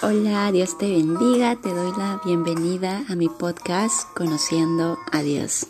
Hola, Dios te bendiga, te doy la bienvenida a mi podcast Conociendo a Dios.